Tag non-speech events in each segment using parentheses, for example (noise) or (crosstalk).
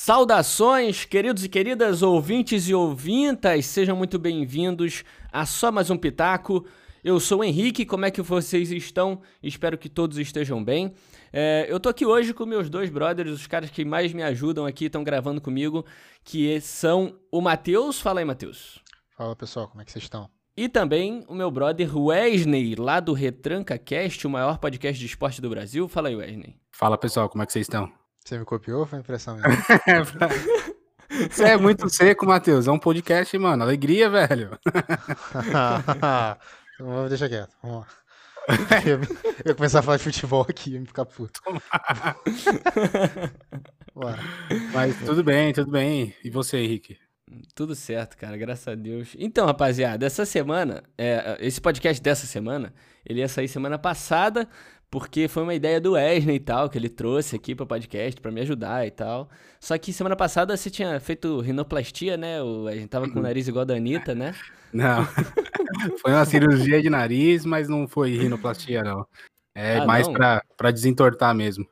Saudações, queridos e queridas ouvintes e ouvintas, sejam muito bem-vindos a só mais um Pitaco. Eu sou o Henrique, como é que vocês estão? Espero que todos estejam bem. É, eu tô aqui hoje com meus dois brothers, os caras que mais me ajudam aqui, estão gravando comigo, que são o Matheus. Fala aí, Matheus. Fala pessoal, como é que vocês estão? E também o meu brother Wesley, lá do Retranca Cast, o maior podcast de esporte do Brasil. Fala aí, Wesley. Fala pessoal, como é que vocês estão? Você me copiou ou foi impressão minha? (laughs) Você é muito seco, Matheus. É um podcast, mano. Alegria, velho. (laughs) Vamos deixar quieto. Vamos lá. (laughs) Eu, começar a falar de futebol aqui e me ficar puto. Mas tudo bem, tudo bem. E você, Henrique? Tudo certo, cara, graças a Deus. Então, rapaziada, essa semana, é, esse podcast dessa semana, ele ia sair semana passada, porque foi uma ideia do Wesley e tal, que ele trouxe aqui para o podcast para me ajudar e tal. Só que semana passada você tinha feito rinoplastia, né? O, a gente tava com o nariz igual da Anitta, né? Não. (laughs) foi uma cirurgia de nariz, mas não foi rinoplastia, não. É ah, mais para desentortar mesmo.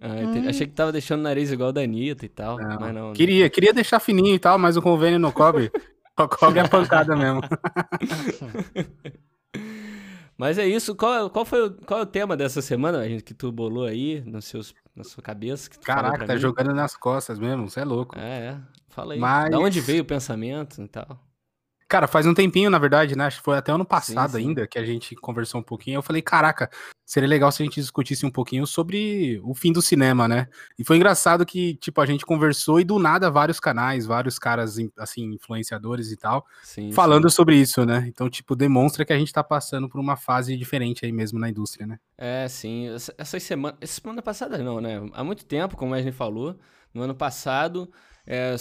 Ah, Achei que tava deixando o nariz igual da Anitta e tal, não. mas não. Queria, queria deixar fininho e tal, mas o convênio não cobre. Só cobre a pancada mesmo. (laughs) (laughs) Mas é isso. Qual, qual foi o, qual é o tema dessa semana, gente, que tu bolou aí nos seus, na sua cabeça? Caraca, tá mim? jogando nas costas mesmo. Você é louco. É, é. Fala aí. Mas... Da onde veio o pensamento e tal? Cara, faz um tempinho, na verdade, né? Acho que foi até ano passado sim, sim. ainda que a gente conversou um pouquinho. Eu falei, caraca, seria legal se a gente discutisse um pouquinho sobre o fim do cinema, né? E foi engraçado que, tipo, a gente conversou e do nada vários canais, vários caras, assim, influenciadores e tal, sim, falando sobre isso, né? Então, tipo, demonstra que a gente tá passando por uma fase diferente aí mesmo na indústria, né? É, sim. Essa semana, essa semana passada não, né? Há muito tempo, como a gente falou, no ano passado, é,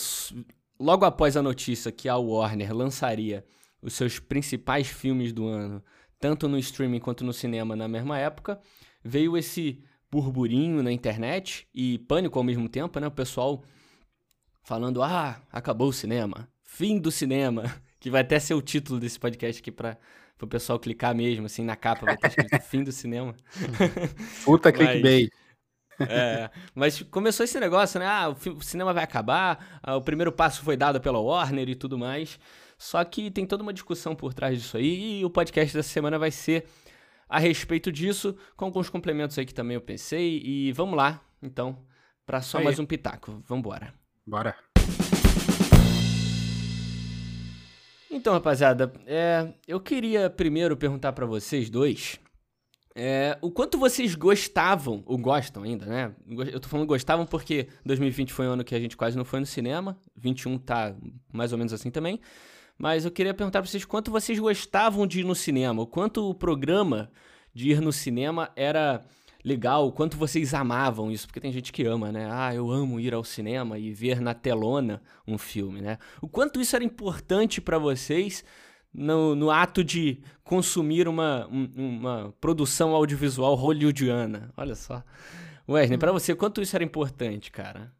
logo após a notícia que a Warner lançaria os seus principais filmes do ano, tanto no streaming quanto no cinema na mesma época, veio esse burburinho na internet e pânico ao mesmo tempo, né? O pessoal falando: "Ah, acabou o cinema, fim do cinema", (laughs) que vai até ser o título desse podcast aqui para o pessoal clicar mesmo assim na capa, vai estar escrito (laughs) fim do cinema. Puta clickbait. É, mas começou esse negócio, né? Ah, o cinema vai acabar, ah, o primeiro passo foi dado pela Warner e tudo mais. Só que tem toda uma discussão por trás disso aí e o podcast dessa semana vai ser a respeito disso, com alguns complementos aí que também eu pensei. E vamos lá, então, para só aí. mais um pitaco. Vambora. Bora. Então, rapaziada, é, eu queria primeiro perguntar para vocês dois é, o quanto vocês gostavam, ou gostam ainda, né? Eu tô falando gostavam porque 2020 foi um ano que a gente quase não foi no cinema, 21 tá mais ou menos assim também. Mas eu queria perguntar pra vocês quanto vocês gostavam de ir no cinema, o quanto o programa de ir no cinema era legal, o quanto vocês amavam isso, porque tem gente que ama, né? Ah, eu amo ir ao cinema e ver na telona um filme, né? O quanto isso era importante para vocês no, no ato de consumir uma, uma produção audiovisual hollywoodiana. Olha só. Wesley, para você, quanto isso era importante, cara?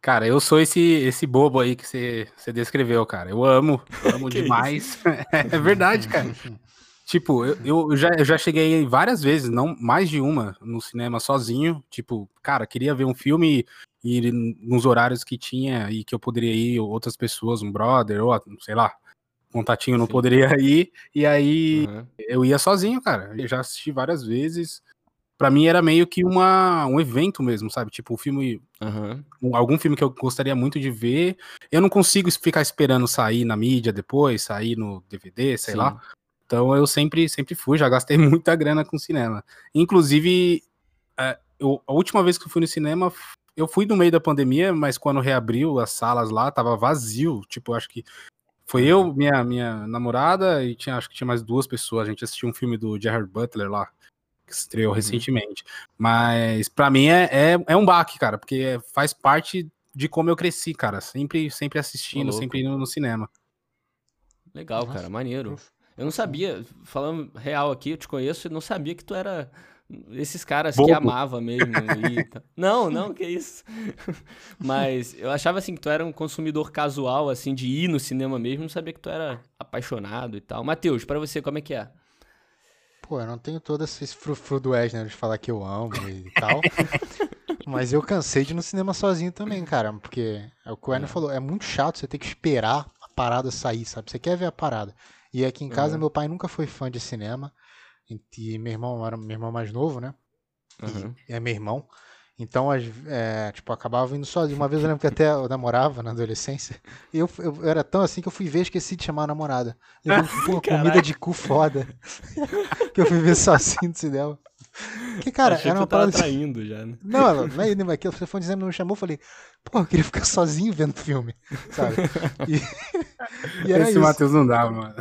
Cara, eu sou esse, esse bobo aí que você, descreveu, cara. Eu amo, eu amo (laughs) demais. (laughs) é verdade, cara. tipo, eu, eu, já, eu já cheguei várias vezes, não mais de uma, no cinema sozinho. Tipo, cara, queria ver um filme e, nos horários que tinha e que eu poderia ir, outras pessoas, um brother, ou sei lá, contatinho não Sim. poderia (laughs) ir, e aí uhum. eu ia sozinho, cara. Eu já assisti várias vezes. Pra mim era meio que uma, um evento mesmo, sabe? Tipo, um filme. Uhum. Algum filme que eu gostaria muito de ver. Eu não consigo ficar esperando sair na mídia depois, sair no DVD, sei Sim. lá. Então eu sempre, sempre fui, já gastei (laughs) muita grana com cinema. Inclusive, é, eu, a última vez que eu fui no cinema, eu fui no meio da pandemia, mas quando reabriu as salas lá, tava vazio. Tipo, acho que foi eu, minha, minha namorada e tinha, acho que tinha mais duas pessoas. A gente assistiu um filme do Gerard Butler lá, que estreou uhum. recentemente. Mas para mim é, é, é, um baque, cara, porque faz parte de como eu cresci, cara. Sempre, sempre assistindo, sempre indo no cinema. Legal, cara, maneiro. Eu não sabia, falando real aqui, eu te conheço e não sabia que tu era esses caras Bobo. que amava mesmo. E... não, não, que isso. (laughs) Mas eu achava assim que tu era um consumidor casual, assim, de ir no cinema mesmo, não sabia que tu era apaixonado e tal. Matheus, para você, como é que é? Pô, eu não tenho todo esse frufru do Wesley de falar que eu amo e tal. (laughs) Mas eu cansei de ir no cinema sozinho também, cara. Porque é o que o Werner É. falou, é muito chato você ter que esperar a parada sair, sabe? Você quer ver a parada. E aqui em casa, Uhum. meu pai nunca foi fã de cinema. E meu irmão era meu irmão mais novo, né? Aham. E é meu irmão. Então, é, tipo, eu acabava indo sozinho. Uma vez eu lembro que até eu namorava na adolescência. E eu, eu era tão assim que eu fui ver esqueci de chamar a namorada. Levando (laughs) pô, comida de cu foda. (laughs) que eu fui ver sozinho no cinema. Que, cara, Achei era uma parada traindo já, né? Não, não é nem aquilo. Você foi dizendo, não me chamou, eu falei, pô, eu queria ficar sozinho vendo filme, sabe? E, (laughs) e era Esse isso. Matheus não dá, mano.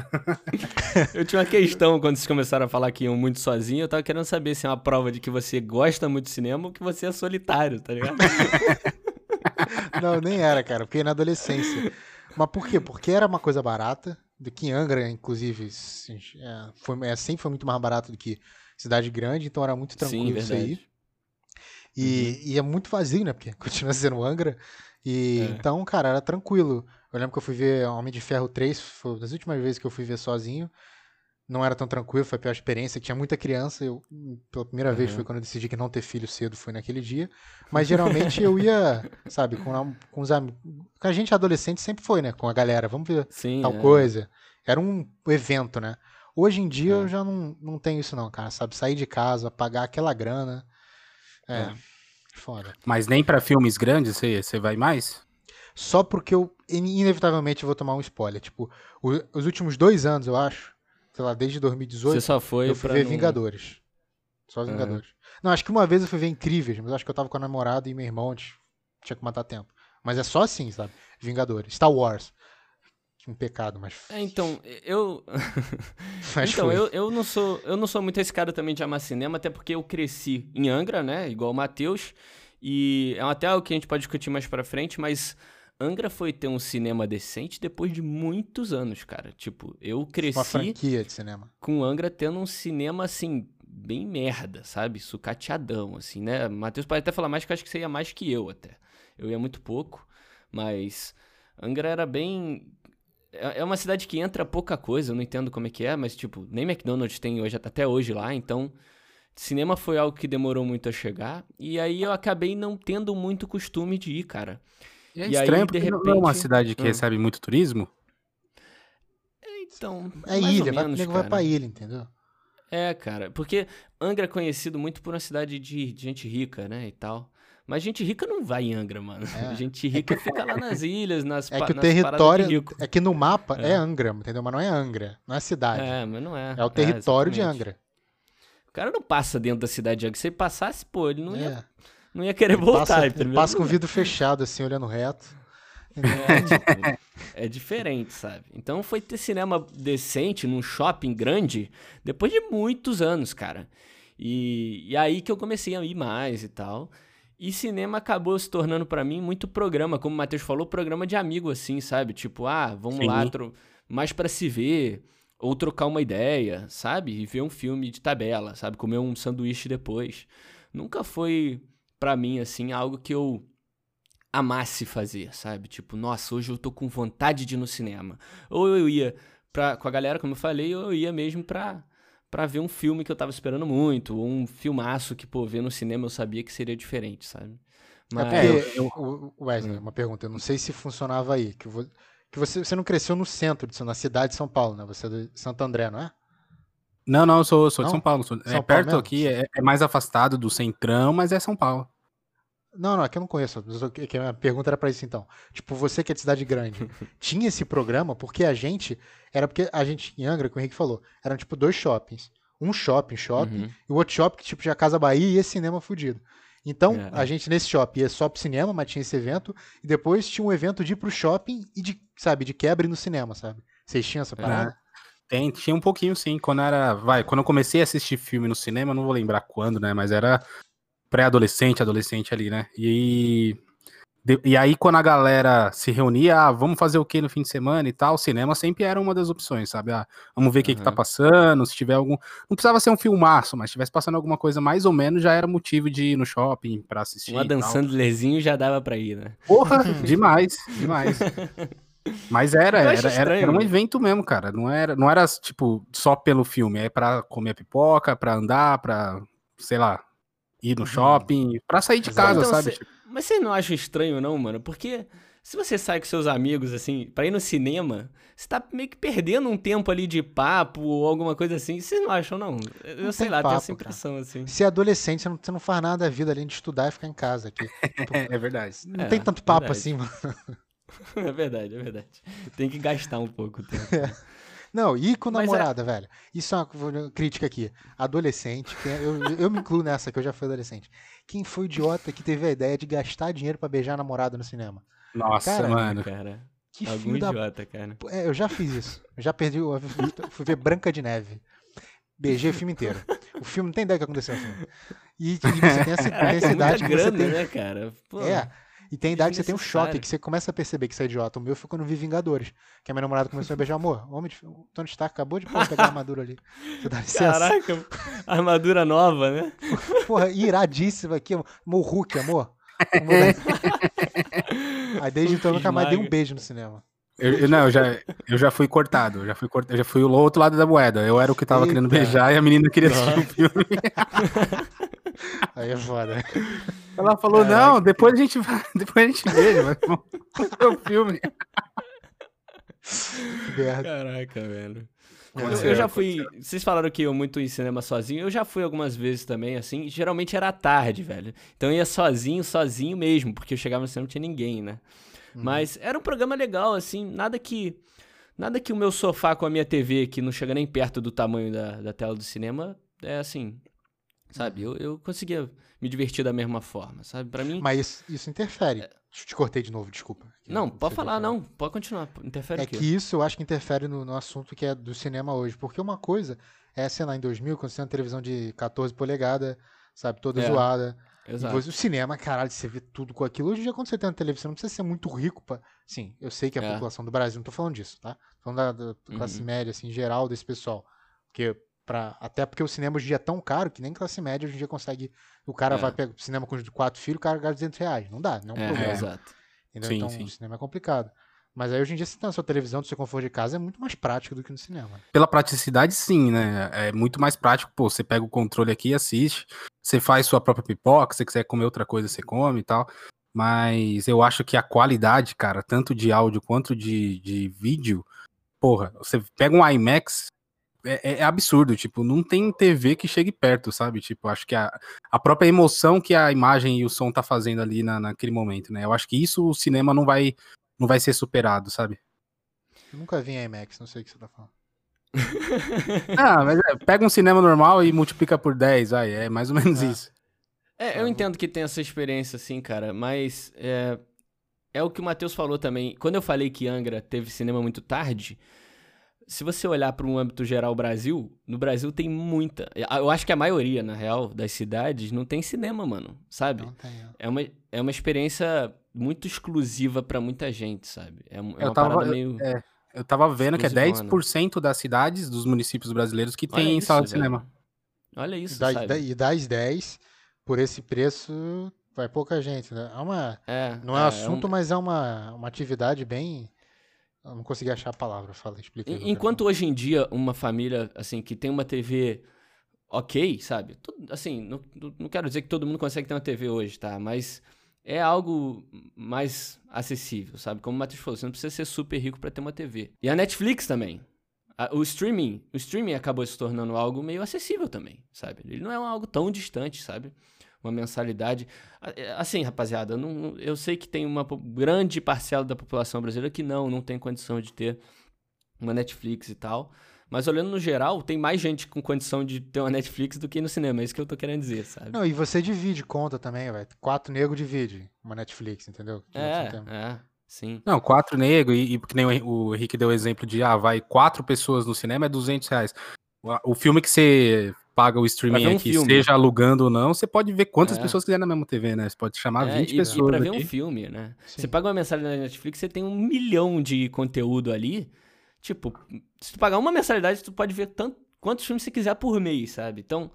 Eu tinha uma questão quando vocês começaram a falar que iam muito sozinho. Eu tava querendo saber se é uma prova de que você gosta muito de cinema ou que você é solitário, tá ligado? (laughs) Não, nem era, cara, porque na adolescência. Mas por quê? Porque era uma coisa barata, do que em Angra, inclusive, assim, é, foi, é, sempre foi muito mais barato do que cidade grande, então era muito tranquilo Sim, isso aí. E, e é muito vazio, né? Porque (laughs) continua sendo Angra. E É. então, cara, era tranquilo. Eu lembro que eu fui ver Homem de Ferro 3, foi uma das últimas vezes que eu fui ver sozinho. Não era tão tranquilo, foi a pior experiência. Tinha muita criança. Eu, pela primeira vez Uhum. foi quando eu decidi que não ter filho cedo, foi naquele dia. (laughs) Mas geralmente eu ia, sabe, com, a- com os amigos. Com a gente adolescente sempre foi, né? Com a galera, vamos ver Sim. tal é. coisa. Era um evento, né? Hoje em dia É. eu já não, não tenho isso, não, cara. Sabe, sair de casa, pagar aquela grana. É, É. foda. Mas nem pra filmes grandes você você vai mais? Só porque eu in- inevitavelmente vou tomar um spoiler. Tipo, o- os últimos dois anos, eu acho, sei lá, desde 2018, Você só foi eu fui ver não- Vingadores. Só. Vingadores. Não, acho que uma vez eu fui ver Incríveis, mas eu acho que eu tava com a namorada e meu irmão, a gente tinha que matar tempo. Mas é só assim, sabe? Vingadores. Star Wars. Um pecado, mas. É, então, eu. (laughs) então, foi. eu, eu, não sou, eu não sou muito esse cara também de amar cinema, até porque eu cresci em Angra, né? Igual o Matheus. E é até algo que a gente pode discutir mais pra frente, mas Angra foi ter um cinema decente depois de muitos anos, cara. Tipo, eu Uma cresci franquia de cinema. com Angra tendo um cinema, assim, bem merda, sabe? Sucateadão, assim, né? Matheus pode até falar mais, que eu acho que você ia mais que eu até. Eu ia muito pouco, mas Angra era bem. É é uma cidade que entra pouca coisa, eu não entendo como é que é, mas, tipo, nem McDonald's tem hoje, até hoje lá, então. Cinema foi algo que demorou muito a chegar, e aí eu acabei não tendo muito costume de ir, cara. E é E aí, estranho, de porque não é uma repente- cidade que Ah. recebe muito turismo. Então. É mais ou ilha, vai, menos, vai cara. pra ilha, entendeu? É, cara, porque Angra é conhecido muito por uma cidade de, de gente rica, né, e tal. Mas gente rica não vai em Angra, mano. É. (laughs) Gente rica fica lá nas ilhas, nas É que o território. É que no mapa é, É. Angra, entendeu? Mas não é Angra. Não é cidade. É, É, mas não é. o território de. Angra. O cara não passa dentro da cidade de Angra. Se ele passasse, pô, ele não, É. ia, não ia querer Ele voltar. passa, passa com o vidro fechado, assim, olhando reto. É, tipo, é diferente, sabe? Então foi ter cinema decente num shopping grande depois de muitos anos, cara. E, e aí que eu comecei a ir mais e tal. E cinema acabou se tornando pra mim muito programa, como o Matheus falou, programa de amigo, assim, sabe? Tipo, ah, vamos Sim. lá, mais pra se ver, ou trocar uma ideia, sabe? E ver um filme de tabela, sabe? Comer um sanduíche depois. Nunca foi pra mim, assim, algo que eu amasse fazer, sabe? Tipo, nossa, hoje eu tô com vontade de ir no cinema. Ou eu ia pra, com a galera, como eu falei, ou eu ia mesmo pra, pra ver um filme que eu tava esperando muito, ou um filmaço que, pô, ver no cinema eu sabia que seria diferente, sabe? Mas... É eu- porque, Wesley, Hum. uma pergunta, eu não sei se funcionava aí, que, vo- que você, você não cresceu no centro, de, São- na cidade de São Paulo, né? Você é de Santo André, não é? Não, não, eu sou, sou de Não? São Paulo. sou- São é Paulo perto mesmo? aqui, é, é mais afastado do centrão, mas é São Paulo. Não, não, é que eu não conheço. que- A pergunta era pra isso então. Tipo, você que é de cidade grande, (laughs) tinha esse programa porque a gente. Era porque a gente, em Angra, que o Henrique falou, eram tipo dois shoppings. Um shopping, shopping, Uhum. e o outro shopping que tipo tinha Casa Bahia e esse cinema fudido. Então, É. a gente nesse shopping ia só pro cinema, mas tinha esse evento, e depois tinha um evento de ir pro shopping e de, sabe, de quebra no cinema, sabe? Vocês tinham essa parada? Tem, tinha um pouquinho sim. Quando era. Vai, quando eu comecei a assistir filme no cinema, não vou lembrar quando, né? Mas era pré-adolescente, adolescente ali, né? E. e aí, quando a galera se reunia, ah, vamos fazer o que no fim de semana e tal, o cinema sempre era uma das opções, sabe? Ah, vamos ver o que, que tá Aham. passando, se tiver algum. Não precisava ser um filmaço, mas se tivesse passando alguma coisa mais ou menos, já era motivo de ir no shopping pra assistir. Um e tal. Adam Sandlerzinho já dava pra ir, né? Porra, (laughs) demais, demais. Mas era, era, era, era um evento mesmo, cara. Não era, não era tipo só pelo filme, é pra comer pipoca, pra andar, pra, sei lá, ir no shopping, pra sair de casa, Então, sabe? cê- mas você não acha estranho, não, mano? Porque se você sai com seus amigos, assim, pra ir no cinema, você tá meio que perdendo um tempo ali de papo ou alguma coisa assim. Vocês não acham, não? Eu Não sei lá, tenho papo, essa impressão, assim. Se é adolescente, você não, você não faz nada da vida além de estudar e ficar em casa aqui. É, (laughs) é verdade. Não É, tem tanto papo verdade. assim, mano. (laughs) É verdade, é verdade. Tem que gastar um pouco o tempo. (laughs) Não, e com Mas é- namorada, velho. Isso é uma crítica aqui. Adolescente, quem- eu, eu me incluo nessa, que eu já fui adolescente. Quem foi o idiota que teve a ideia de gastar dinheiro pra beijar a namorada no cinema? Nossa, Cara, mano. Cara, Que algum filho da idiota, cara. É, eu já fiz isso. Eu já perdi. o- Fui ver Branca de Neve. Beijei o filme inteiro. O filme não tem ideia do que aconteceu no filme. E, e você tem essa, (laughs) essa é que você grana, tem. né, cara? Pô, É. E tem idade que você tem um choque, que você começa a perceber que você é idiota. O meu foi quando eu vi Vingadores. Que a minha namorada começou a beijar, amor, homem de... o Tony Stark acabou de pô, pegar a armadura ali. Você dá licença. Caraca, armadura nova, né? (laughs) Porra, iradíssima aqui. Amor, o Hulk, amor. Dar- (laughs) Aí desde então eu nunca mais dei um beijo no cinema. Eu, eu- não, eu já, eu já fui cortado, eu já fui cortado, já fui o outro lado da moeda. Eu era o que tava querendo Eita. beijar e a menina queria assistir o (laughs) filme. Aí é foda. Ela falou, não, depois a gente vai, (laughs) depois a gente vamos ver o filme. Que merda. Caraca, velho. Eu, eu já fui. Vocês falaram que eu muito em cinema sozinho. Eu já fui algumas vezes também, assim. Geralmente era tarde, velho. Então eu ia sozinho, sozinho mesmo, porque eu chegava no cinema e não tinha ninguém, né? Mas era um programa legal, assim. Nada que. Nada que o meu sofá com a minha TV, que não chega nem perto do tamanho da, da tela do cinema, é assim. Sabe? Eu, eu conseguia me divertir da mesma forma, sabe? Pra mim. Mas isso, isso interfere. Te cortei de novo, desculpa. Não, pode falar, não. Pode continuar. Interfere É que isso eu acho que interfere no, no assunto que é do cinema hoje. Porque uma coisa é, sei lá, em 2000, quando você tem uma televisão de 14 polegadas, sabe, toda É, zoada. Exato. você- o cinema, caralho, você vê tudo com aquilo. Hoje em dia, quando você tem uma televisão, não precisa ser muito rico pra. Sim, eu sei que a É. população do Brasil, não tô falando disso, tá? Tô falando da, da classe Uhum. média, assim, geral, desse pessoal. Porque. Pra, até porque o cinema hoje em dia é tão caro que nem classe média hoje em dia consegue. O cara É. vai pegar cinema com quatro filhos, o cara gasta 200 reais. Não dá, não é um É, problema. exato. Sim, então sim. o cinema é complicado. Mas aí hoje em dia, você tem na sua televisão, do seu conforto de casa, é muito mais prático do que no cinema. Pela praticidade, sim, né? É muito mais prático, pô, você pega o controle aqui e assiste, você faz sua própria pipoca, se você quiser comer outra coisa, você come e tal. Mas eu acho que a qualidade, cara, tanto de áudio quanto de, de vídeo, porra, você pega um IMAX, é, é absurdo, tipo, não tem TV que chegue perto, sabe? Tipo, acho que a, a própria emoção que a imagem e o som tá fazendo ali na, naquele momento, né? Eu acho que isso o cinema não vai, não vai ser superado, sabe? Eu nunca vi em IMAX, não sei o que você tá falando. (laughs) Ah, mas é, pega um cinema normal e multiplica por 10, vai, é mais ou menos Ah. isso. É, Tá eu bom. entendo que tem essa experiência, assim, cara, mas é, é o que o Matheus falou também. Quando eu falei que Angra teve cinema muito tarde, se você olhar para um âmbito geral Brasil, no Brasil tem muita. Eu acho que a maioria, na real, das cidades não tem cinema, mano, sabe? Não tem. ó. É uma, é uma experiência muito exclusiva pra muita gente, sabe? É, é Eu uma tava- parada eu- meio. é, Eu tava vendo que é Exclusivona. 10% das cidades, dos municípios brasileiros que tem isso, sala de velho. cinema. Olha E isso, das, sabe? e das 10, por esse preço, vai pouca gente, né? É uma, É, não é, é, assunto, um- mas é uma, uma atividade bem... Eu não consegui achar a palavra, fala, explica. aí Enquanto hoje em dia uma família, assim, que tem uma TV ok, sabe? Tudo- assim, não, não- quero dizer que todo mundo consegue ter uma TV hoje, tá? Mas é algo mais acessível, sabe? Como o Matheus falou, você não precisa ser super rico pra ter uma TV. E a Netflix também. O streaming, o streaming acabou se tornando algo meio acessível também, sabe? Ele não é algo tão distante, sabe? Uma mensalidade. É, Assim, rapaziada, eu, não- eu sei que tem uma grande parcela da população brasileira que não, não tem condição de ter uma Netflix e tal. Mas olhando no geral, tem mais gente com condição de ter uma Netflix do que ir no cinema. É isso que eu tô querendo dizer, sabe? Não, e você divide conta também, velho. Quatro negros divide uma Netflix, entendeu? É, é, sim. Não, quatro negros, e, e que nem o o Henrique deu o exemplo de, ah, vai quatro pessoas no cinema é 200 reais. O, o filme que você paga o streaming um aqui, filme. seja alugando ou não, você pode ver quantas É. pessoas quiser na mesma TV, né? Você pode chamar É, 20 e, pessoas e pra ver aqui. um filme, né? Sim. Você paga uma mensalidade na Netflix, você tem um milhão de conteúdo ali. Tipo, se tu pagar uma mensalidade, tu pode ver tanto, quantos filmes você quiser por mês, sabe? Então,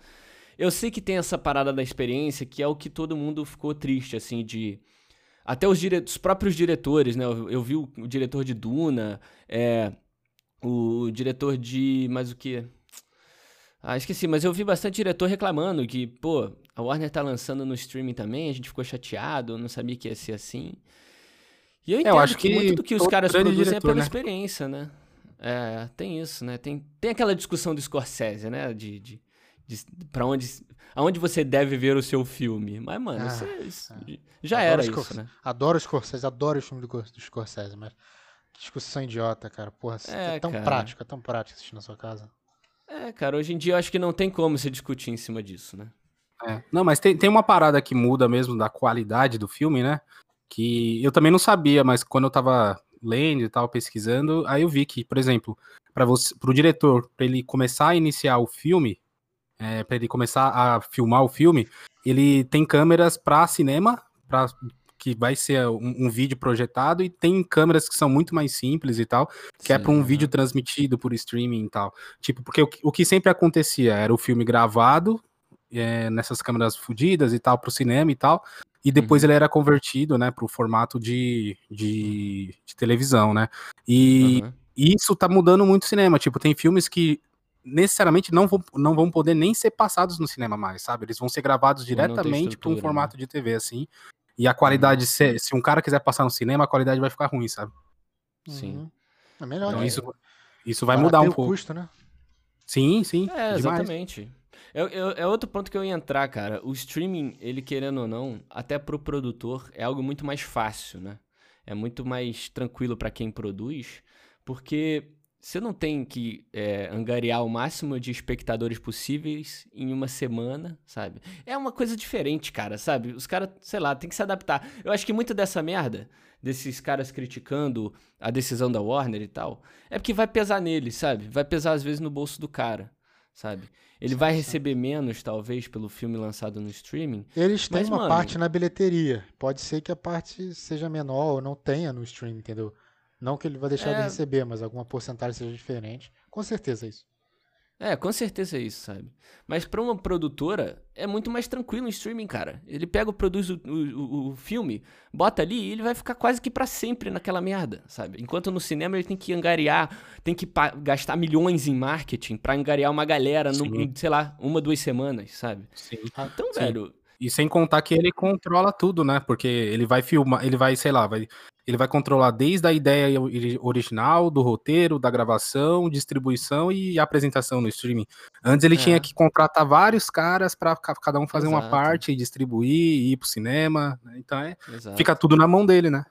eu sei que tem essa parada da experiência, que é o que todo mundo ficou triste, assim, de... Até os, dire... os próprios diretores, né? Eu, eu vi o, o diretor de Duna, é, o diretor de... mais o quê? Ah, esqueci, mas eu vi bastante diretor reclamando que, pô, a Warner tá lançando no streaming também, a gente ficou chateado, não sabia que ia ser assim. E eu É, entendo eu acho que, que muito do que os caras produzem é diretor, pela né? experiência, né? É, tem isso, né? Tem, tem aquela discussão do Scorsese, né? De, de, de pra onde, aonde você deve ver o seu filme. Mas, mano, Ah, isso é- isso- já Adoro era isso, né? Adoro o Scorsese, adoro os filmes do, do Scorsese, mas discussão idiota, cara. Porra, é, É, tão cara. prático, é tão prático assistir na sua casa. É, cara, hoje em dia eu acho que não tem como se discutir em cima disso, né? É. Não, mas tem, tem uma parada que muda mesmo da qualidade do filme, né? Que eu também não sabia, mas quando eu tava lendo e tal, pesquisando, aí eu vi que, por exemplo, para pro diretor, para ele começar a iniciar o filme, é, para ele começar a filmar o filme, ele tem câmeras para cinema, para que vai ser um, um vídeo projetado, e tem câmeras que são muito mais simples e tal, que é Sim, para um vídeo transmitido por streaming e tal. Tipo, porque o, que- o que sempre acontecia era o filme gravado é, nessas câmeras fudidas e tal, pro cinema e tal, e depois Uhum. ele era convertido, né, pro formato de, de, de televisão, né? E Aham. isso tá mudando muito o cinema. Tipo, tem filmes que necessariamente não vão, não vão poder nem ser passados no cinema mais, sabe? Eles vão ser gravados diretamente para um né? formato de TV, assim. E a qualidade, se, se um cara quiser passar no cinema, a qualidade vai ficar ruim, sabe? Sim. Uhum. É melhor. Então né? isso, isso vai mudar Barateia um o pouco. custo, né? Sim, sim. É, demais. exatamente. É, é- é outro ponto que eu ia entrar, cara. O streaming, ele querendo ou não, até pro produtor, é algo muito mais fácil, né? É muito mais tranquilo pra quem produz, porque você não tem que é, angariar o máximo de espectadores possíveis em uma semana, sabe? É uma coisa diferente, cara, sabe? Os caras, sei lá, tem que se adaptar. Eu acho que muito dessa merda, desses caras criticando a decisão da Warner e tal, é porque vai pesar nele, sabe? Vai pesar às vezes no bolso do cara, sabe? Ele vai receber menos, talvez, pelo filme lançado no streaming. Eles têm Mas, uma mano- parte na bilheteria. Pode ser que a parte seja menor ou não tenha no stream, entendeu? Não que ele vai deixar de É. receber, mas alguma porcentagem seja diferente. Com certeza é isso. É, com certeza é isso, sabe? Mas pra uma produtora, é muito mais tranquilo o streaming, cara. Ele pega, produz o, o, o- filme, bota ali e ele vai ficar quase que pra sempre naquela merda, sabe? Enquanto no cinema ele tem que angariar, tem que gastar milhões em marketing pra angariar uma galera, no, em, sei lá, uma, duas semanas, sabe? Sim. Então, Sim. velho, E sem contar que ele controla tudo, né? Porque ele vai filmar, ele vai, sei lá, vai, ele vai controlar desde a ideia ori- original, do roteiro, da gravação, distribuição e apresentação no streaming. Antes ele É. tinha que contratar vários caras para cada um fazer uma Exato. parte, distribuir, ir pro cinema. né? Então é, exato. fica tudo na mão dele, né?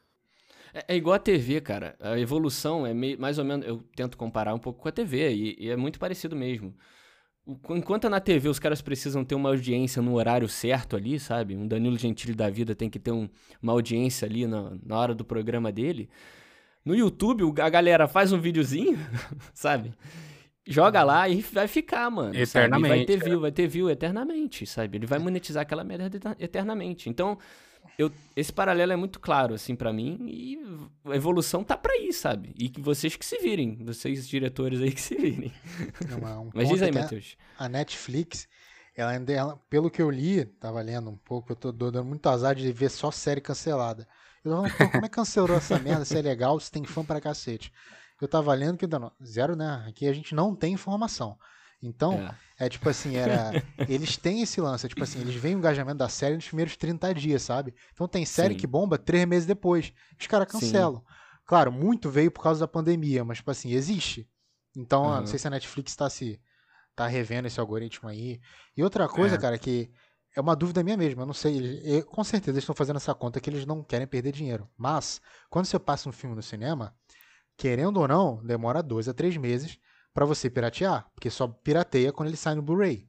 É, é igual a TV, cara. A evolução é meio, mais ou menos. Eu tento comparar um pouco com a TV, e, e é muito parecido mesmo. Enquanto na TV os caras precisam ter uma audiência no horário certo ali, sabe? Um Danilo Gentili da vida tem que ter um- uma audiência ali na, na hora do programa dele. No YouTube, a galera faz um videozinho, (laughs) sabe? Joga lá e vai ficar, mano. sabe? E Vai Eternamente, ter é. view, vai ter view eternamente, sabe? Ele vai monetizar aquela merda eter- eternamente. Então, eu, esse paralelo é muito claro, assim, pra mim, e a evolução tá pra aí, sabe? E que vocês que se virem, vocês diretores aí que se virem. É uma- um (laughs) Mas diz aí, Matheus. a Netflix, ela ainda, ela- pelo que eu li, tava lendo um pouco, eu tô dando muito azar de ver só série cancelada. Eu tava falando, pô, como é que cancelou essa (laughs) merda? Se é legal, se tem fã pra cacete. Eu tava lendo que não, zero, né? Aqui a gente não tem informação. Então, É. é, tipo assim, era. (laughs) Eles têm esse lance, é tipo assim, eles veem o engajamento da série nos primeiros 30 dias, sabe? Então tem série Sim. que bomba três meses depois. Os caras Sim. cancelam. Claro, muito veio por causa da pandemia, mas, tipo assim, existe. Então, Aham. não sei se a Netflix tá se. tá revendo esse algoritmo aí. E outra coisa, É. cara, que é uma dúvida minha mesmo, eu não sei. eles- com certeza eles estão fazendo essa conta que eles não querem perder dinheiro. Mas, quando você passa um filme no cinema, querendo ou não, demora dois a três meses pra você piratear, porque só pirateia quando ele sai no Blu-ray.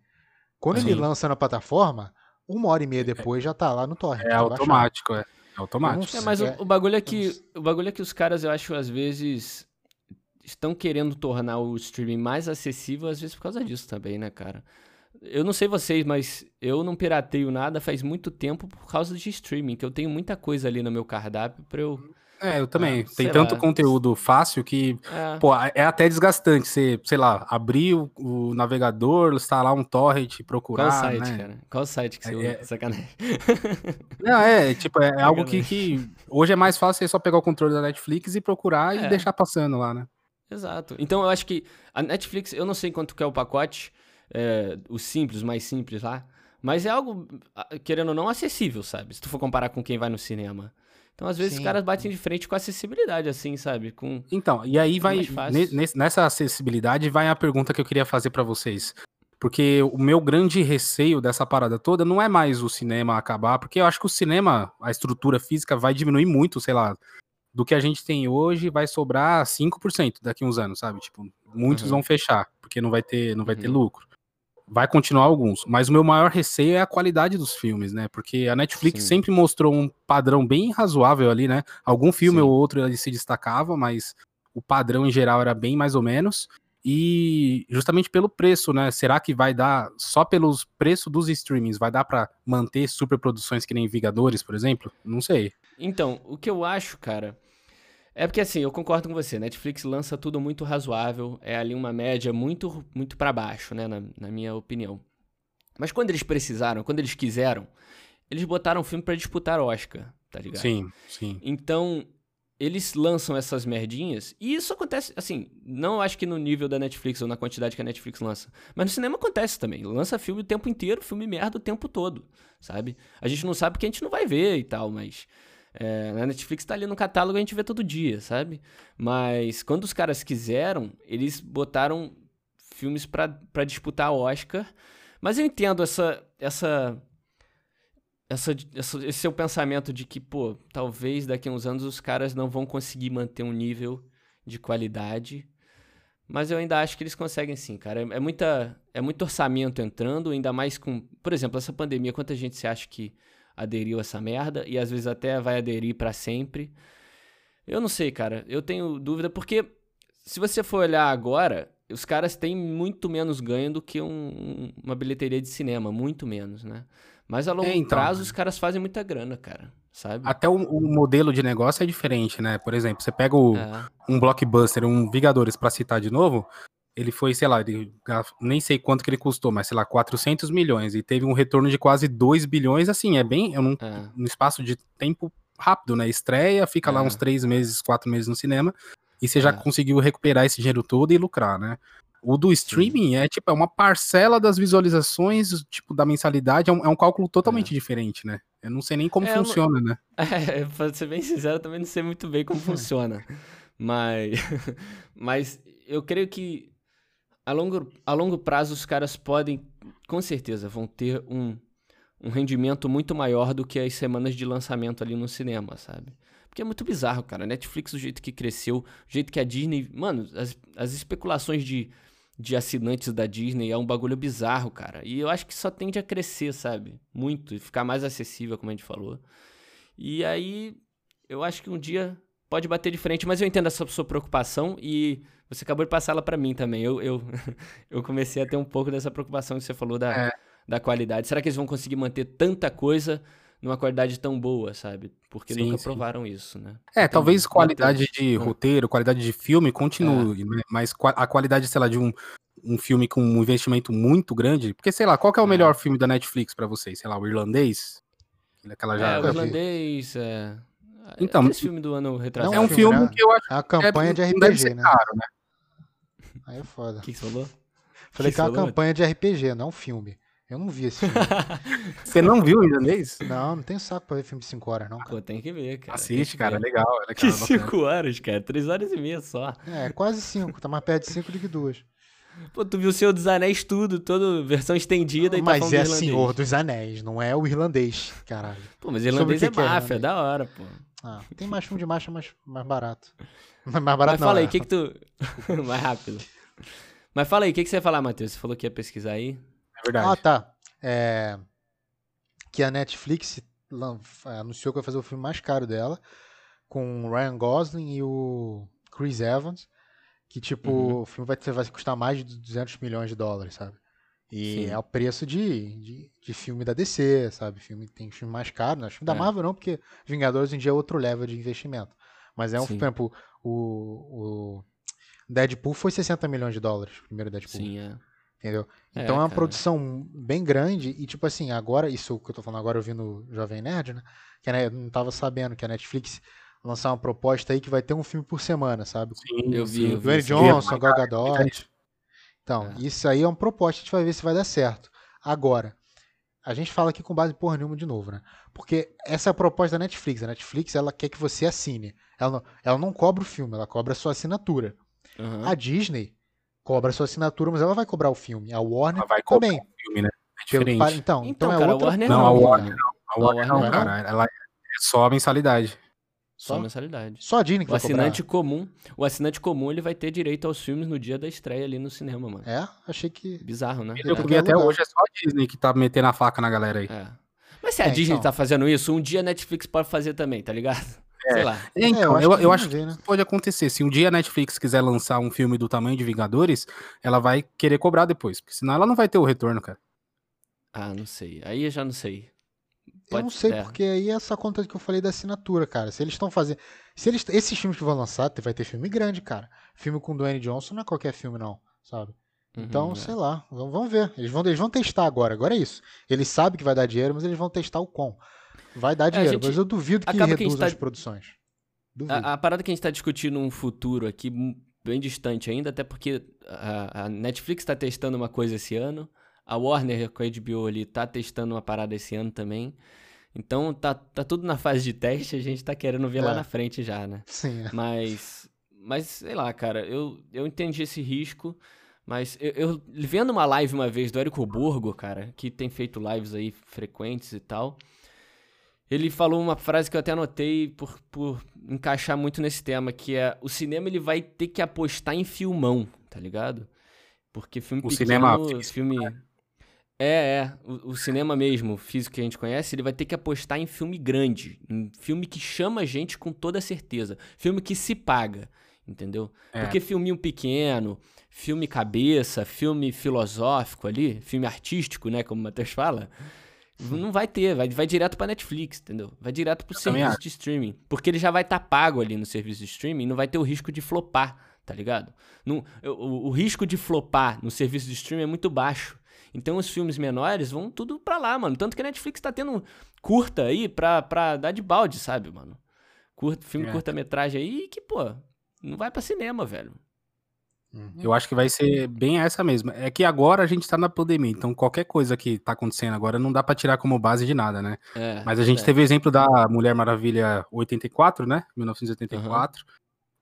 Quando ele Sim. lança na plataforma, uma hora e meia depois já tá lá no torrent. É baixar. automático, é. É automático. É, mas o, É, o bagulho é que o bagulho é que os caras, eu acho, às vezes estão querendo tornar o streaming mais acessível, às vezes por causa disso também, né, cara? Eu não sei vocês, mas eu não pirateio nada faz muito tempo por causa de streaming, que eu tenho muita coisa ali no meu cardápio pra eu. É, eu também. Ah, Tem tanto lá. conteúdo fácil que É, Pô, é até desgastante você, sei lá, abrir o, o navegador, instalar um torrent, procurar, qual site, né? cara? Qual site que você É, usa? é- Sacanagem. Não, é, tipo, é algo que, que hoje é mais fácil você só pegar o controle da Netflix e procurar É. e deixar passando lá, né? Exato. Então eu acho que a Netflix, eu não sei quanto que é o pacote, é, o simples, o mais simples lá, Mas é algo, querendo ou não, acessível, sabe? Se tu for comparar com quem vai no cinema. Então, às vezes, Sim. os caras batem de frente com acessibilidade, assim, sabe? Com... Então, e aí vai ne- nesse- nessa acessibilidade vai a pergunta que eu queria fazer pra vocês. Porque o meu grande receio dessa parada toda não é mais o cinema acabar, porque eu acho que o cinema, a estrutura física vai diminuir muito, sei lá, do que a gente tem hoje vai sobrar 5% daqui a uns anos, sabe? Tipo, muitos Uhum. vão fechar, porque não vai ter, não vai ter Uhum. lucro. Vai continuar alguns, mas o meu maior receio é a qualidade dos filmes, né? Porque a Netflix Sim. sempre mostrou um padrão bem razoável ali, né? Algum filme Sim. ou outro ele se destacava, mas o padrão em geral era bem mais ou menos. E justamente pelo preço, né? Será que vai dar só pelos preços dos streamings, vai dar pra manter superproduções que nem Vingadores, por exemplo? Não sei. Então, o que eu acho, cara, é porque assim, eu concordo com você, Netflix lança tudo muito razoável, é ali uma média muito muito para baixo, né, na, na minha opinião. Mas quando eles precisaram, quando eles quiseram, eles botaram o filme pra disputar Oscar, tá ligado? Sim, sim. Então, eles lançam essas merdinhas, e isso acontece, assim, não acho que no nível da Netflix ou na quantidade que a Netflix lança, mas no cinema acontece também. Lança filme o tempo inteiro, filme merda o tempo todo, sabe? A gente não sabe porque a gente não vai ver e tal, mas. É, na Netflix tá ali no catálogo a gente vê todo dia, sabe? Mas quando os caras quiseram, eles botaram filmes pra disputar Oscar. Mas eu entendo essa, essa essa, essa- esse seu pensamento de que, pô, talvez daqui a uns anos os caras não vão conseguir manter um nível de qualidade. Mas eu ainda acho que eles conseguem sim, cara. É, é muita, é muito orçamento entrando, ainda mais com. Por exemplo, essa pandemia, quanta gente você acha que aderiu a essa merda e às vezes até vai aderir pra sempre? Eu não sei, cara. Eu tenho dúvida, porque se você for olhar agora, os caras têm muito menos ganho do que um- um- uma bilheteria de cinema, muito menos, né? Mas a longo É, então, prazo os caras fazem muita grana, cara, sabe? Até o, o modelo de negócio é diferente, né? Por exemplo, você pega o, É, um blockbuster, um Vingadores pra citar de novo, ele foi, sei lá, ele, nem sei quanto que ele custou, mas sei lá, 400 milhões e teve um retorno de quase 2 bilhões, assim, é bem, é um, é. um espaço de tempo rápido, né? Estreia, fica lá É. uns 3 meses, 4 meses no cinema e você já É. conseguiu recuperar esse dinheiro todo e lucrar, né? O do streaming é tipo é uma parcela das visualizações, tipo da mensalidade, é um, é um cálculo totalmente diferente, né? Eu não sei nem como É, eu não- funciona, né? (laughs) É, pra ser bem sincero, eu também não sei muito bem como (laughs) funciona. Mas, (laughs) mas eu creio que a longo, a longo prazo os caras podem, com certeza, vão ter um, um rendimento muito maior do que as semanas de lançamento ali no cinema, sabe? Porque é muito bizarro, cara. Netflix, do jeito que cresceu, o jeito que a Disney. Mano, as, as especulações de, de assinantes da Disney é um bagulho bizarro, cara. E eu acho que só tende a crescer, sabe? Muito, e ficar mais acessível, como a gente falou. E aí, eu acho que um dia pode bater de frente, mas eu entendo essa sua preocupação e você acabou de passar ela pra mim também. Eu, eu, (laughs) eu comecei a ter um pouco dessa preocupação que você falou da, É. da qualidade. Será que eles vão conseguir manter tanta coisa numa qualidade tão boa, sabe? Porque Sim, nunca sim. provaram isso, né? É, Então, talvez qualidade de roteiro, qualidade de filme continue, né? mas a qualidade, sei lá, de um, um filme com um investimento muito grande, porque sei lá, qual é o É. melhor filme da Netflix pra vocês? Sei lá, o irlandês? Aquela já... É, o irlandês, é... Então, Esse filme do ano retrasado. é um filme, filme né? que eu acho É que é- campanha de não deve RPG, né? caro, né? Aí é foda. O que que você falou? Falei que que é uma campanha de RPG, não um filme. Eu não vi esse filme. (laughs) Você não viu o irlandês? não, não tenho saco pra ver filme de 5 horas, não, cara. Pô, tem que ver, cara. Assiste, cara, é legal, é legal. (laughs) Que é bacana. 5 horas, cara? 3 horas e meia só. É, quase 5. Tá mais perto de 5 do que 2. Pô, tu viu o Senhor dos Anéis tudo, toda versão estendida e tá Mas é de irlandês. Senhor dos Anéis, não é o irlandês, caralho. Pô, mas irlandês é é máfia, é da hora, pô. Ah, tem mais filme de marcha mais, mais barato. Mais Mas barato não, fala aí, é. o que que tu... (laughs) Mais rápido. Mas fala aí, o que que você ia falar, Matheus? Você falou que ia pesquisar aí? É verdade. Ah, tá. É, Que a Netflix lan- anunciou que vai fazer o filme mais caro dela, com o Ryan Gosling e o Chris Evans, que tipo, Uhum. o filme vai, ter- vai custar mais de 200 milhões de dólares, sabe? E Sim. é o preço de, de, de filme da DC, sabe? Filme, tem filme mais caro, né? Filme da É. Marvel não, porque Vingadores em dia é outro level de investimento. Mas é um, Sim. por exemplo, o, o Deadpool foi 60 milhões de dólares, o primeiro Deadpool. Sim, é. Entendeu? É, Então é uma cara. produção bem grande e, tipo assim, agora, isso que eu tô falando agora, eu vi no Jovem Nerd, né? Que né, eu não tava sabendo que a Netflix lançar uma proposta aí que vai ter um filme por semana, sabe? Sim, Eu vi, eu vi. Dwayne. Johnson, Gal Gadot. Então, É. isso aí é uma proposta, a gente vai ver se vai dar certo. Agora, a gente fala aqui com base em porra nenhuma de novo, né? Porque essa é a proposta da Netflix. A Netflix, ela quer que você assine. Ela não, ela não cobra o filme, ela cobra a sua assinatura. Aham. A Disney cobra a sua assinatura, mas ela vai cobrar o filme. A Warner Ela vai cobrar também. o filme, né? É Pelo- diferente. pa- então, Então, então, é cara, outra... a Warner Não, não, a. Warner A A Warner não, cara. Ela é só a mensalidade. Só Só? mensalidade. Só a Disney que O vai cobrar. assinante comum, o assinante comum, ele vai ter direito aos filmes no dia da estreia ali no cinema, mano. É, achei que... Bizarro, né? Eu É. até hoje é só a Disney que tá metendo a faca na galera aí. É. Mas se a É, Disney então. tá fazendo isso, um dia a Netflix pode fazer também, tá ligado? (laughs) Sei lá. É, então, É, eu, que eu vamos acho que ver, né? isso pode acontecer. Se um dia a Netflix quiser lançar um filme do tamanho de Vingadores, ela vai querer cobrar depois, porque senão ela não vai ter o retorno, cara. Ah, não sei. Aí eu já não sei. Eu não Pode- sei, é. porque aí é essa conta que eu falei da assinatura, cara. Se eles estão fazendo. Se eles. Esses filmes que vão lançar, vai ter filme grande, cara. Filme com Dwayne Johnson não é qualquer filme, não, sabe? Então, Uhum, é. sei lá, vamos, ver. Eles vão, eles vão testar agora. Agora é isso. Eles sabem que vai dar dinheiro, mas eles vão testar o quão. Vai dar dinheiro, É, gente- mas eu duvido que reduza tá- as produções. A, a parada que a gente tá discutindo um futuro aqui bem distante ainda, até porque a, a Netflix tá testando uma coisa esse ano, a Warner com a HBO ali tá testando uma parada esse ano também. Então tá, tá tudo na fase de teste, a gente tá querendo ver lá É. na frente já, né? Sim, é. Mas, mas sei lá, cara, eu, eu entendi esse risco, mas eu, eu vendo uma live uma vez do Érico Borgo, cara, que tem feito lives aí frequentes e tal, ele falou uma frase que eu até anotei por, por encaixar muito nesse tema, que é o cinema ele vai ter que apostar em filmão, tá ligado? Porque filme O pequeno, cinema filme... É, é, o, o cinema mesmo, físico que a gente conhece, ele vai ter que apostar em filme grande, em filme que chama a gente com toda certeza, filme que se paga, entendeu? É. Porque filminho pequeno, filme cabeça, filme filosófico ali, filme artístico, né, como o Matheus fala, não vai ter, vai, vai direto pra Netflix, entendeu? Vai direto pro serviço de streaming, porque ele já vai estar pago ali no serviço de streaming, não vai ter o risco de flopar, tá ligado? Não- o, o risco de flopar no serviço de streaming é muito baixo. Então os filmes menores vão tudo pra lá, mano. Tanto que a Netflix tá tendo curta aí pra, pra dar de balde, sabe, mano? Curta, filme É. curta-metragem aí que, pô, não vai pra cinema, velho. Uhum. Eu acho que vai ser bem essa mesma. É que agora a gente tá na pandemia, então qualquer coisa que tá acontecendo agora não dá pra tirar como base de nada, né? É, Mas a gente é. teve o exemplo da Mulher Maravilha 84, né? 1984.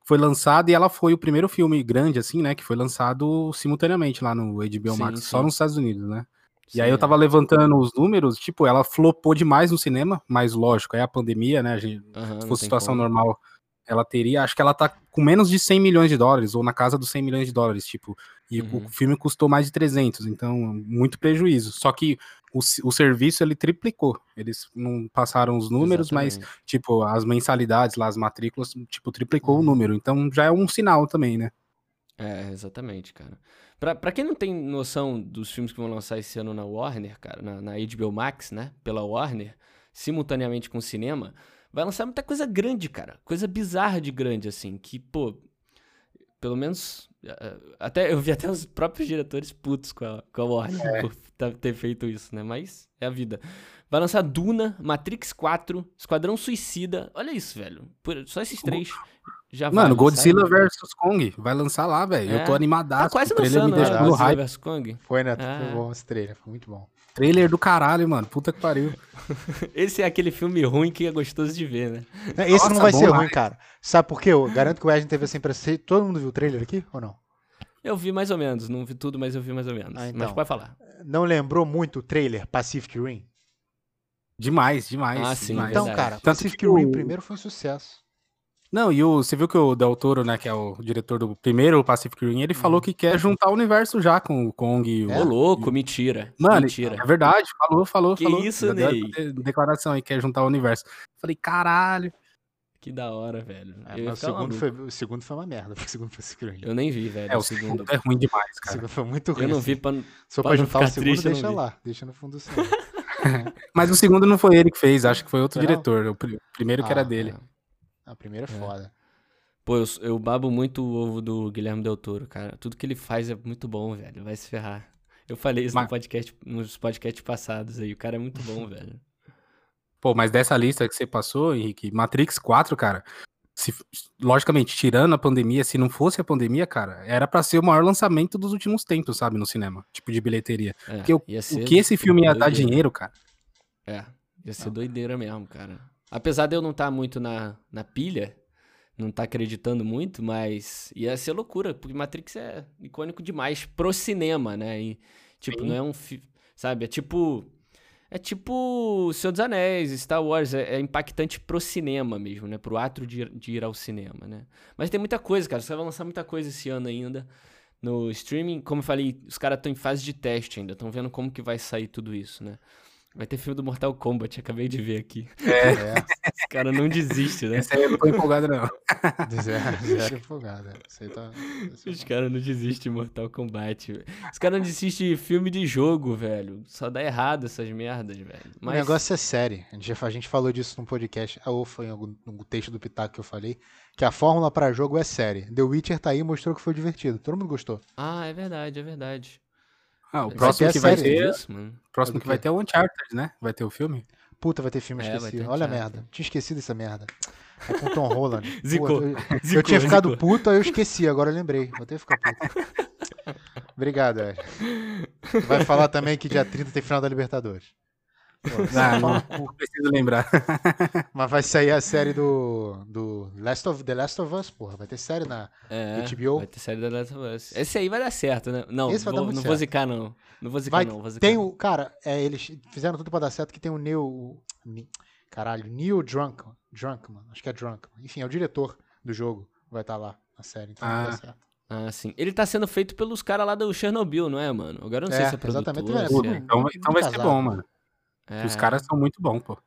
Foi lançado e ela foi o primeiro filme grande, assim, né? Que foi lançado simultaneamente lá no HBO Sim, Max, sim. só nos Estados Unidos, né? Sim, E aí eu é. tava levantando os números, tipo, ela flopou demais no cinema, mas lógico, é a pandemia, né? A gente, Aham, se fosse situação como. normal, ela teria, acho que ela tá com menos de 100 milhões de dólares, ou na casa dos 100 milhões de dólares, tipo, e Uhum. o filme custou mais de 300, então, muito prejuízo. Só que o, o serviço, ele triplicou. Eles não passaram os números, mas, Exatamente. tipo, as mensalidades lá, as matrículas, tipo, triplicou Uhum. o número. Então, já é um sinal também, né? É, exatamente, cara. Pra, pra quem não tem noção dos filmes que vão lançar esse ano na Warner, cara, na, na HBO Max, né? Pela Warner, simultaneamente com o cinema, vai lançar muita coisa grande, cara. Coisa bizarra de grande, assim. Que, pô, pelo menos. Até, eu vi até os próprios diretores putos com a, com a Warner por tá- ter feito isso, né? Mas é a vida. Vai lançar Duna, Matrix 4, Esquadrão Suicida. Olha isso, velho. Por- só esses três já Mano, Godzilla sabe? vs Kong vai lançar lá, velho. É. Eu tô animadaço. Tá quase o trailer lançando, me deixou né? no Godzilla hype. vs Kong. Foi. Ah. Foi bom esse trailer. Foi muito bom. Trailer do caralho, mano. Puta que pariu. (laughs) Esse é aquele filme ruim que é gostoso de ver, né? Esse Nossa, não vai bom ser ruim, cara. Sabe por quê? Eu garanto que o Wesley teve essa impressão. Todo mundo viu o trailer aqui ou não? Eu vi mais ou menos, não vi tudo, mas eu vi mais ou menos. Ah, Mas então. pode falar. Não lembrou muito o trailer Pacific Rim? Demais, demais. Ah, sim, demais. Então, cara, Tanto Pacific que o- Rim primeiro foi um sucesso. Não, e o, você viu que o Del Toro, né, que é o diretor do primeiro Pacific Rim, ele falou que quer juntar o universo já com o Kong e o... Ô, louco, mentira. Mano, mentira. é verdade, falou, falou, Que falou. isso, Já deu Ney? Declaração aí, quer juntar o universo. Falei, caralho. Que da hora, velho. É, o, segundo foi, o segundo foi uma merda. O segundo Pacific Rim. eu nem vi, velho. É, o o segundo. segundo é ruim demais, O cara. segundo foi muito ruim. Eu não assim. vi pra. Se for pra pra juntar o segundo, triste, deixa lá. Deixa no fundo do (laughs) cinema. Mas o segundo não foi ele que fez, acho que foi outro não? diretor. O pri- primeiro que era Ah, dele. A primeira é foda. Pô, eu, eu babo muito o ovo do Guilherme Del Toro, cara. Tudo que ele faz é muito bom, velho. Vai se ferrar. Eu falei isso Mas- no podcast, nos podcasts passados aí. O cara é muito bom, (laughs) velho. Pô, mas dessa lista que você passou, Henrique, Matrix 4, cara, se, logicamente, tirando a pandemia, se não fosse a pandemia, cara, era para ser o maior lançamento dos últimos tempos, sabe, no cinema, tipo de bilheteria. É, Porque o, o, que esse filme ia dar dinheiro, cara? É, ia ser não. doideira mesmo, cara. Apesar de eu não estar tá muito na, na pilha, não tá acreditando muito, mas ia ser loucura, porque Matrix é icônico demais pro cinema, né? E, tipo, Sim. não é um. Sabe? É tipo. É tipo Senhor dos Anéis, Star Wars, é, é, impactante pro cinema mesmo, né? Pro ato de, de ir ao cinema, né? Mas tem muita coisa, cara. Você vai lançar muita coisa esse ano ainda. No streaming, como eu falei, os caras estão em fase de teste ainda, estão vendo como que vai sair tudo isso, né? Vai ter filme do Mortal Kombat, acabei de ver aqui. É. é. (laughs) Os caras não desistem, né? Esse aí eu não tô empolgado, não. (laughs) Zero, zero empolgado. Esse tá... Os caras não desistem de Mortal Kombat, velho. Os caras não desistem de filme de jogo, velho. Só dá errado essas merdas, velho. Mas... O negócio é série. A gente, a gente falou disso num podcast, ou foi em algum no texto do Pitaco que eu falei, que a fórmula para jogo é série. The Witcher tá aí e mostrou que foi divertido. Todo mundo gostou. Ah, é verdade, é verdade. Ah, o próximo que vai ter. Próximo que vai ter é o Uncharted, né? Vai ter o filme. Puta, vai ter filme, é, esqueci. Olha a merda. Tinha esquecido essa merda. É com Tom Holland. (laughs) Zicou. eu, zicou, eu tinha ficado zicou. puto, aí eu esqueci, agora eu lembrei. Vou ter que ficar puto. (laughs) Obrigado, Ed. Vai falar também que dia 30 tem final da Libertadores. Pô, não, não, (laughs) não preciso lembrar. (laughs) Mas vai sair a série do, do Last of, The Last of Us, porra. Vai ter série na é, HBO. Vai ter série da Last of Us. Esse aí vai dar certo, né? Não, Esse vai vou, dar muito não certo. vou zicar, não. Não vou zicar, vai, não. Vou zicar, tem o. Cara, é, eles fizeram tudo pra dar certo que tem o Neil. Caralho, Neil Drunk. Drunkman. Acho que é Drunkman. Enfim, é o diretor do jogo. Vai estar tá lá na série. Então ah. vai dar certo. Ah, sim. Ele tá sendo feito pelos caras lá do Chernobyl, não é, mano? Agora eu não sei é, se é produtor. Exatamente. É. Então, então vai ser bom, mano. É. Os caras são muito bons, pô.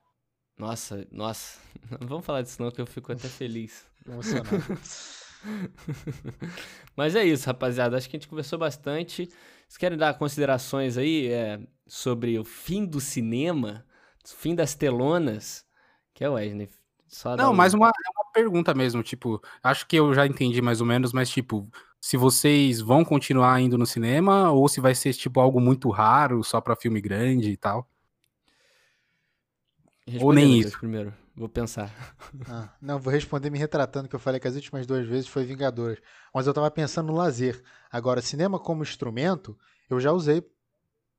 Nossa, nossa. (laughs) Não vamos falar disso não, que eu fico até feliz. (laughs) Mas é isso, rapaziada. Acho que a gente conversou bastante. Vocês querem dar considerações aí é, sobre o fim do cinema? O fim das telonas? Que é o Wesley. Só não, um... mais uma, é uma pergunta mesmo. Tipo, acho que eu já entendi mais ou menos, mas tipo, se vocês vão continuar indo no cinema ou se vai ser tipo algo muito raro, só pra filme grande e tal? Ou nem isso. Primeiro, vou pensar. Ah, não, vou responder me retratando, que eu falei que as últimas duas vezes foi Vingadores. Mas eu tava pensando no lazer. Agora, cinema como instrumento, eu já usei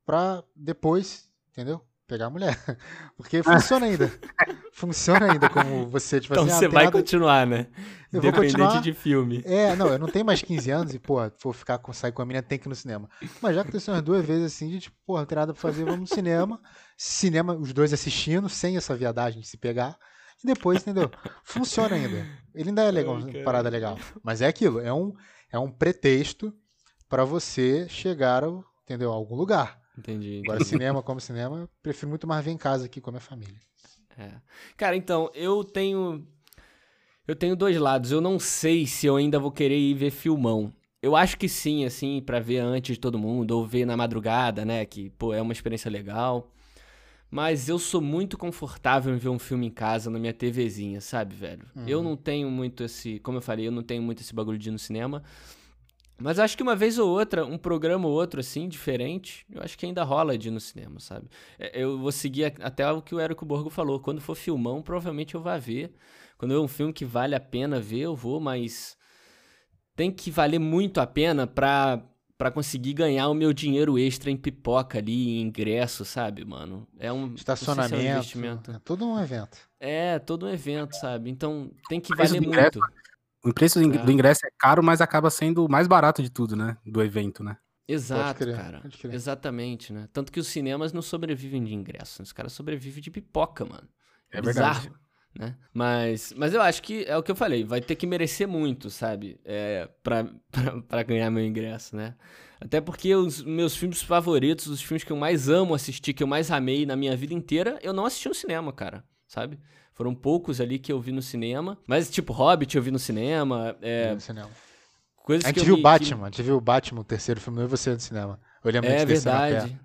pra depois, entendeu? Pegar a mulher. (laughs) Porque funciona ainda. (laughs) funciona ainda como você, tipo então assim. Você ah, vai nada... continuar, né? Eu Independente vou continuar... de filme. É, não, eu não tenho mais 15 anos e, pô, vou ficar com sair com a menina, tem que ir no cinema. Mas já aconteceu umas duas vezes assim, de tipo, pô, não tem nada pra fazer, vamos no cinema. Cinema, os dois assistindo, sem essa viadagem de se pegar. E depois, entendeu? Funciona ainda. Ele ainda é legal, Ai, parada legal. Mas é aquilo, é um, é um pretexto para você chegar, ao, entendeu, a algum lugar. Entendi. Agora, (laughs) cinema como cinema, eu prefiro muito mais ver em casa aqui com a minha família. É. Cara, então, eu tenho. Eu tenho dois lados. Eu não sei se eu ainda vou querer ir ver filmão. Eu acho que sim, assim, para ver antes de todo mundo, ou ver na madrugada, né? Que, pô, é uma experiência legal. Mas eu sou muito confortável em ver um filme em casa na minha TVzinha, sabe, velho? Uhum. Eu não tenho muito esse. Como eu falei, eu não tenho muito esse bagulho de ir no cinema. Mas acho que uma vez ou outra, um programa ou outro, assim, diferente, eu acho que ainda rola de ir no cinema, sabe? É, eu vou seguir até o que o Érico Borgo falou. Quando for filmão, provavelmente eu vá ver. Quando é um filme que vale a pena ver, eu vou, mas tem que valer muito a pena pra, pra conseguir ganhar o meu dinheiro extra em pipoca ali, em ingresso, sabe, mano? É um estacionamento. Se é um investimento. É todo um evento. É, todo um evento, sabe? Então tem que valer muito. O preço do é. ingresso é caro, mas acaba sendo o mais barato de tudo, né? Do evento, né? Exato, cara. Exatamente, né? Tanto que os cinemas não sobrevivem de ingresso. Os caras sobrevivem de pipoca, mano. É, é bizarro, verdade. né? Mas, mas eu acho que é o que eu falei. Vai ter que merecer muito, sabe? É, pra, (laughs) pra, pra ganhar meu ingresso, né? Até porque os meus filmes favoritos, os filmes que eu mais amo assistir, que eu mais amei na minha vida inteira, eu não assisti no cinema, cara. Sabe? Foram poucos ali que eu vi no cinema. Mas, tipo, Hobbit eu vi no cinema. É... No cinema. Coisas a gente viu o Batman, que... a gente viu o Batman, o terceiro filme, eu e você no cinema. Eu lembro é verdade.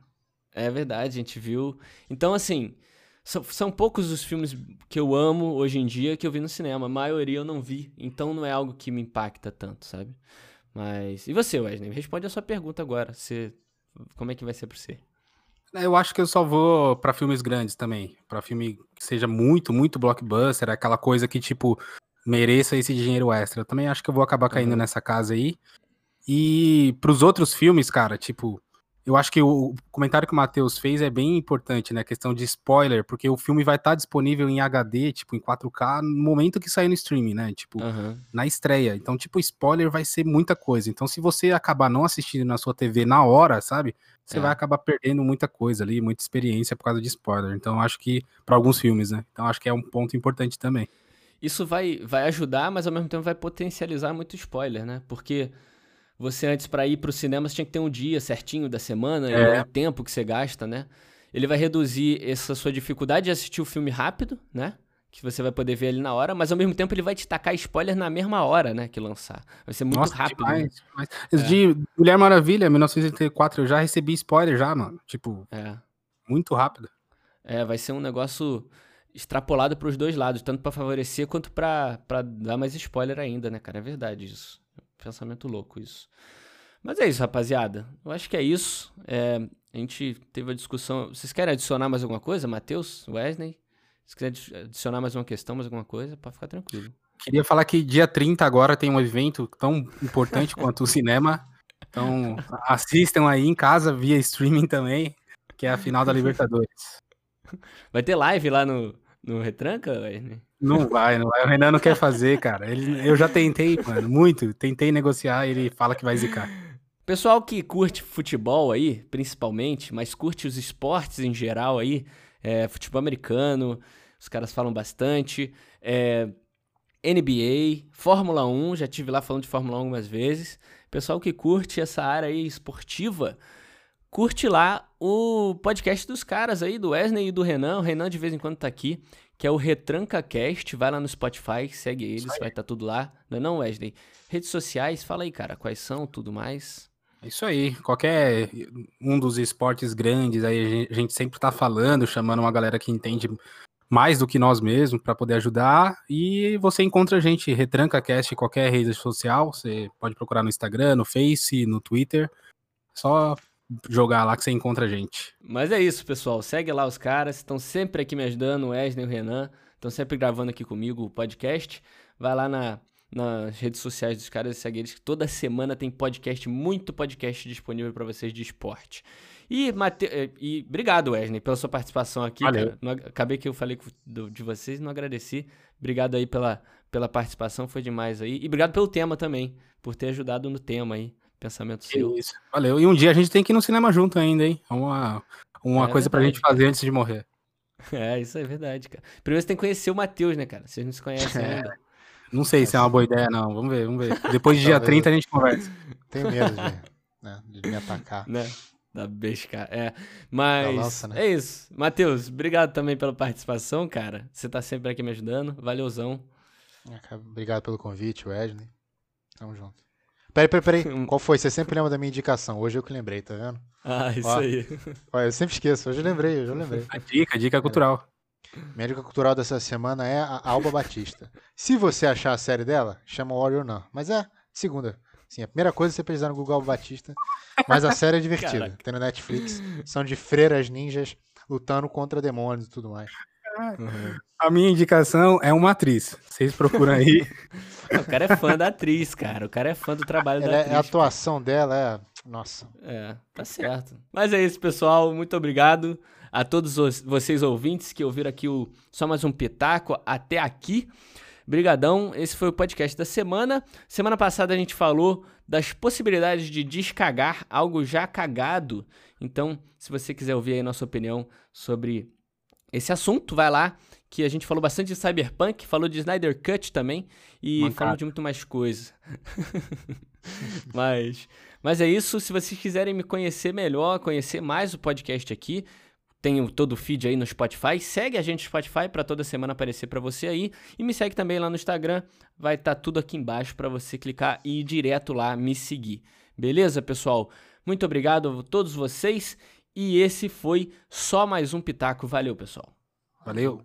É verdade, a gente viu. Então, assim, são, são poucos os filmes que eu amo hoje em dia que eu vi no cinema. A maioria eu não vi. Então não é algo que me impacta tanto, sabe? Mas. E você, Wesley? Responde a sua pergunta agora. Você... Como é que vai ser pra você? Eu acho que eu só vou para filmes grandes também. para filme que seja muito, muito blockbuster, aquela coisa que, tipo, mereça esse dinheiro extra. Eu também acho que eu vou acabar caindo uhum. nessa casa aí. E pros outros filmes, cara, tipo, eu acho que o comentário que o Matheus fez é bem importante, né? A questão de spoiler, porque o filme vai estar tá disponível em HD, tipo, em 4K, no momento que sair no streaming, né? Tipo, uhum. na estreia. Então, tipo, spoiler vai ser muita coisa. Então, se você acabar não assistindo na sua TV na hora, sabe? Você é. vai acabar perdendo muita coisa ali, muita experiência por causa de spoiler. Então, acho que, para alguns filmes, né? Então, acho que é um ponto importante também. Isso vai, vai ajudar, mas ao mesmo tempo vai potencializar muito spoiler, né? Porque você antes para ir para o cinema você tinha que ter um dia certinho da semana é. e o tempo que você gasta, né? Ele vai reduzir essa sua dificuldade de assistir o filme rápido, né? Que você vai poder ver ali na hora, mas ao mesmo tempo ele vai te tacar spoiler na mesma hora, né? Que lançar. Vai ser muito Nossa, rápido. Demais, né? demais. É. De Mulher Maravilha, 1984, eu já recebi spoiler já, mano. Tipo, é. muito rápido. É, vai ser um negócio extrapolado para os dois lados, tanto para favorecer quanto para dar mais spoiler ainda, né, cara? É verdade isso. Pensamento louco isso. Mas é isso, rapaziada. Eu acho que é isso. É, a gente teve a discussão. Vocês querem adicionar mais alguma coisa, Matheus, Wesley? Se quiser adicionar mais uma questão, mais alguma coisa, pode ficar tranquilo. Queria falar que dia 30 agora tem um evento tão importante (laughs) quanto o cinema. Então, (laughs) assistam aí em casa via streaming também, que é a final da (laughs) Libertadores. Vai ter live lá no, no Retranca, Wesley? Não vai, não vai. O Renan não quer fazer, cara. Ele, eu já tentei, mano, muito. Tentei negociar, ele fala que vai zicar. Pessoal que curte futebol aí, principalmente, mas curte os esportes em geral aí, é, futebol americano, os caras falam bastante, é, NBA, Fórmula 1, já tive lá falando de Fórmula 1 algumas vezes. Pessoal que curte essa área aí esportiva, curte lá o podcast dos caras aí, do Wesley e do Renan. O Renan de vez em quando tá aqui que é o Retranca Cast. Vai lá no Spotify, segue eles, vai estar tá tudo lá. Não é não, Wesley? Redes sociais, fala aí, cara, quais são, tudo mais. É isso aí, qualquer um dos esportes grandes aí a gente sempre tá falando, chamando uma galera que entende mais do que nós mesmos para poder ajudar. E você encontra a gente, Retranca Cast, em qualquer rede social. Você pode procurar no Instagram, no Face, no Twitter. Só jogar lá que você encontra a gente. Mas é isso, pessoal. Segue lá os caras. Estão sempre aqui me ajudando, o Wesley e o Renan. Estão sempre gravando aqui comigo o podcast. Vai lá na, nas redes sociais dos caras e segue eles. Toda semana tem podcast, muito podcast disponível para vocês de esporte. E, Mate... Eh, e obrigado, Wesley, pela sua participação aqui. Valeu. acabei que eu falei de vocês não agradeci. Obrigado aí pela, pela participação, foi demais aí. E obrigado pelo tema também, por ter ajudado no tema aí. Pensamento seu. Isso. Valeu. E um dia a gente tem que ir no cinema junto ainda, hein? É uma, uma é coisa verdade. pra gente fazer antes de morrer. (laughs) É, isso é verdade, cara. Primeiro você tem que conhecer o Matheus, né, cara? Vocês não se conhecem é. ainda. Não sei se é uma boa ideia, não. Vamos ver, vamos ver. (laughs) Depois de dia 30 a gente conversa. Tenho medo de, (laughs) né, de me atacar. Né? Da besca. É. Mas lança, né? é isso. Matheus, obrigado também pela participação, cara. Você tá sempre aqui me ajudando. Valeuzão. Obrigado pelo convite, Wesley. Tamo junto. Peraí, peraí, peraí. (laughs) Qual foi? Você sempre lembra da minha indicação. Hoje eu que lembrei, tá vendo? Ah, isso Ó, aí. (laughs) Ó, eu sempre esqueço. Hoje eu lembrei, hoje eu lembrei. A dica, a dica cultural. Minha dica cultural dessa semana é a Alba Batista. Se você achar a série dela, chama Warrior não. Mas é segunda. Sim, a primeira coisa é você pesquisar no Google Alba Batista. Mas a série é divertida. (laughs) Caraca. Tem no Netflix. São de freiras ninjas lutando contra demônios e tudo mais. Uhum. A minha indicação é uma atriz. Vocês procuram aí. (laughs) o cara é fã da atriz, cara. O cara é fã do trabalho Ela da é, atriz. A atuação dela é. Nossa. É, tá certo. Mas é isso, pessoal. Muito obrigado a todos vocês ouvintes que ouviram aqui o só mais um pitaco até aqui. Brigadão, esse foi o podcast da semana. Semana passada a gente falou das possibilidades de descagar algo já cagado. Então, se você quiser ouvir aí a nossa opinião sobre esse assunto, vai lá, que a gente falou bastante de Cyberpunk, falou de Snyder Cut também e Mancado. falou de muito mais coisa. (laughs) mas, mas é isso, se vocês quiserem me conhecer melhor, conhecer mais o podcast aqui, tenho todo o feed aí no Spotify. Segue a gente no Spotify para toda semana aparecer para você aí. E me segue também lá no Instagram. Vai estar tá tudo aqui embaixo para você clicar e ir direto lá me seguir. Beleza, pessoal? Muito obrigado a todos vocês e esse foi só mais um Pitaco. Valeu, pessoal. Valeu.